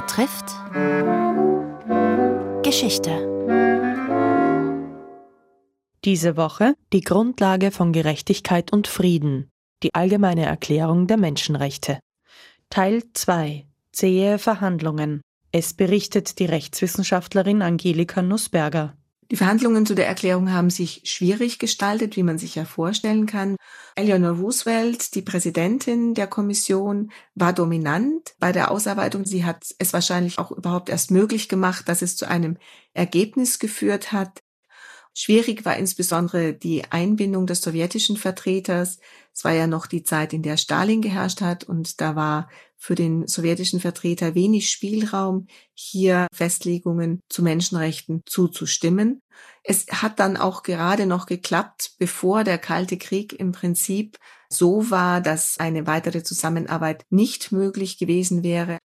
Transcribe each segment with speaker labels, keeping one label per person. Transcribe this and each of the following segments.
Speaker 1: betrifft Geschichte.
Speaker 2: Diese Woche die Grundlage von Gerechtigkeit und Frieden, die allgemeine Erklärung der Menschenrechte. Teil 2 Zähe Verhandlungen. Es berichtet die Rechtswissenschaftlerin Angelika Nussberger.
Speaker 3: Die Verhandlungen zu der Erklärung haben sich schwierig gestaltet, wie man sich ja vorstellen kann. Eleanor Roosevelt, die Präsidentin der Kommission, war dominant bei der Ausarbeitung. Sie hat es wahrscheinlich auch überhaupt erst möglich gemacht, dass es zu einem Ergebnis geführt hat. Schwierig war insbesondere die Einbindung des sowjetischen Vertreters. Es war ja noch die Zeit, in der Stalin geherrscht hat und da war für den sowjetischen Vertreter wenig Spielraum, hier Festlegungen zu Menschenrechten zuzustimmen. Es hat dann auch gerade noch geklappt, bevor der Kalte Krieg im Prinzip so war, dass eine weitere Zusammenarbeit nicht möglich gewesen wäre.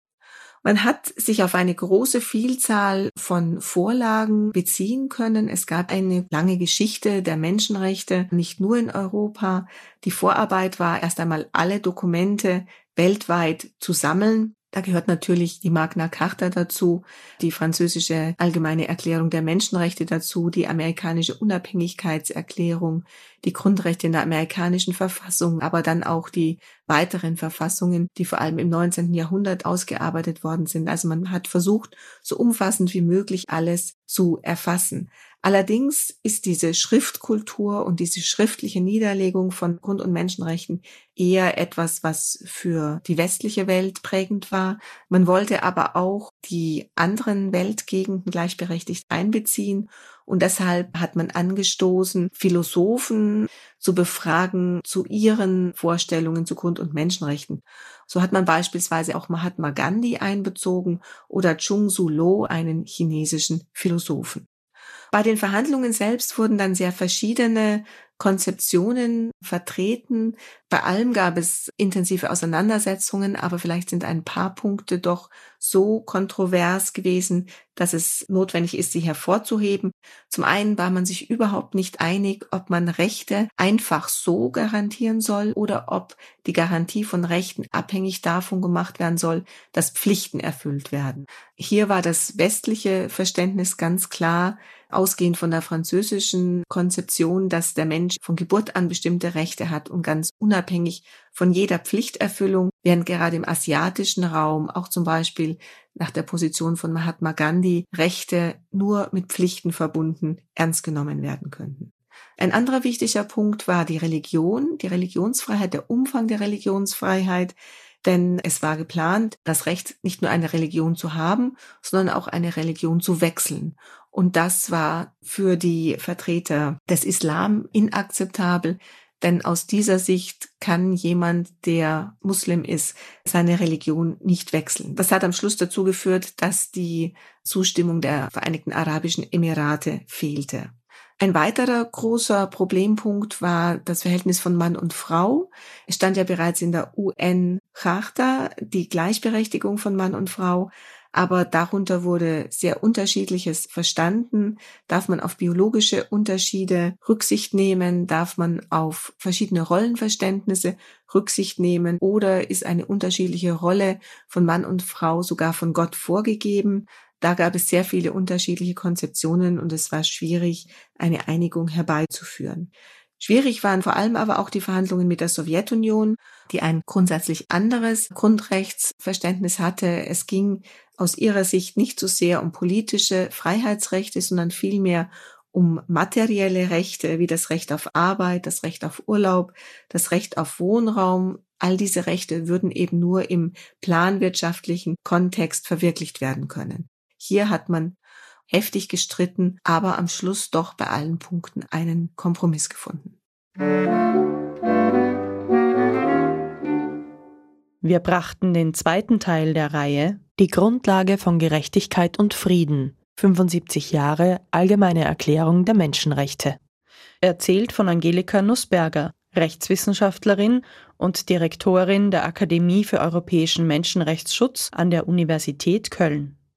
Speaker 3: Man hat sich auf eine große Vielzahl von Vorlagen beziehen können. Es gab eine lange Geschichte der Menschenrechte, nicht nur in Europa. Die Vorarbeit war erst einmal alle Dokumente weltweit zu sammeln. Da gehört natürlich die Magna Carta dazu, die französische Allgemeine Erklärung der Menschenrechte dazu, die amerikanische Unabhängigkeitserklärung, die Grundrechte in der amerikanischen Verfassung, aber dann auch die weiteren Verfassungen, die vor allem im 19. Jahrhundert ausgearbeitet worden sind. Also man hat versucht, so umfassend wie möglich alles zu erfassen. Allerdings ist diese Schriftkultur und diese schriftliche Niederlegung von Grund- und Menschenrechten eher etwas, was für die westliche Welt prägend war. Man wollte aber auch die anderen Weltgegenden gleichberechtigt einbeziehen und deshalb hat man angestoßen, Philosophen zu befragen zu ihren Vorstellungen zu Grund- und Menschenrechten. So hat man beispielsweise auch Mahatma Gandhi einbezogen oder Chung Su Lo, einen chinesischen Philosophen. Bei den Verhandlungen selbst wurden dann sehr verschiedene Konzeptionen vertreten. Bei allem gab es intensive Auseinandersetzungen, aber vielleicht sind ein paar Punkte doch so kontrovers gewesen, dass es notwendig ist, sie hervorzuheben. Zum einen war man sich überhaupt nicht einig, ob man Rechte einfach so garantieren soll oder ob die Garantie von Rechten abhängig davon gemacht werden soll, dass Pflichten erfüllt werden. Hier war das westliche Verständnis ganz klar, ausgehend von der französischen Konzeption, dass der Mensch von Geburt an bestimmte Rechte hat und ganz unabhängig von jeder Pflichterfüllung, während gerade im asiatischen Raum auch zum Beispiel nach der Position von Mahatma Gandhi Rechte nur mit Pflichten verbunden ernst genommen werden könnten. Ein anderer wichtiger Punkt war die Religion, die Religionsfreiheit, der Umfang der Religionsfreiheit, denn es war geplant, das Recht nicht nur eine Religion zu haben, sondern auch eine Religion zu wechseln. Und das war für die Vertreter des Islam inakzeptabel, denn aus dieser Sicht kann jemand, der Muslim ist, seine Religion nicht wechseln. Das hat am Schluss dazu geführt, dass die Zustimmung der Vereinigten Arabischen Emirate fehlte. Ein weiterer großer Problempunkt war das Verhältnis von Mann und Frau. Es stand ja bereits in der UN-Charta die Gleichberechtigung von Mann und Frau aber darunter wurde sehr unterschiedliches verstanden. Darf man auf biologische Unterschiede Rücksicht nehmen? Darf man auf verschiedene Rollenverständnisse Rücksicht nehmen? Oder ist eine unterschiedliche Rolle von Mann und Frau sogar von Gott vorgegeben? Da gab es sehr viele unterschiedliche Konzeptionen und es war schwierig, eine Einigung herbeizuführen. Schwierig waren vor allem aber auch die Verhandlungen mit der Sowjetunion, die ein grundsätzlich anderes Grundrechtsverständnis hatte. Es ging aus ihrer Sicht nicht so sehr um politische Freiheitsrechte, sondern vielmehr um materielle Rechte wie das Recht auf Arbeit, das Recht auf Urlaub, das Recht auf Wohnraum. All diese Rechte würden eben nur im planwirtschaftlichen Kontext verwirklicht werden können. Hier hat man heftig gestritten, aber am Schluss doch bei allen Punkten einen Kompromiss gefunden.
Speaker 2: Wir brachten den zweiten Teil der Reihe Die Grundlage von Gerechtigkeit und Frieden 75 Jahre Allgemeine Erklärung der Menschenrechte. Erzählt von Angelika Nussberger, Rechtswissenschaftlerin und Direktorin der Akademie für europäischen Menschenrechtsschutz an der Universität Köln.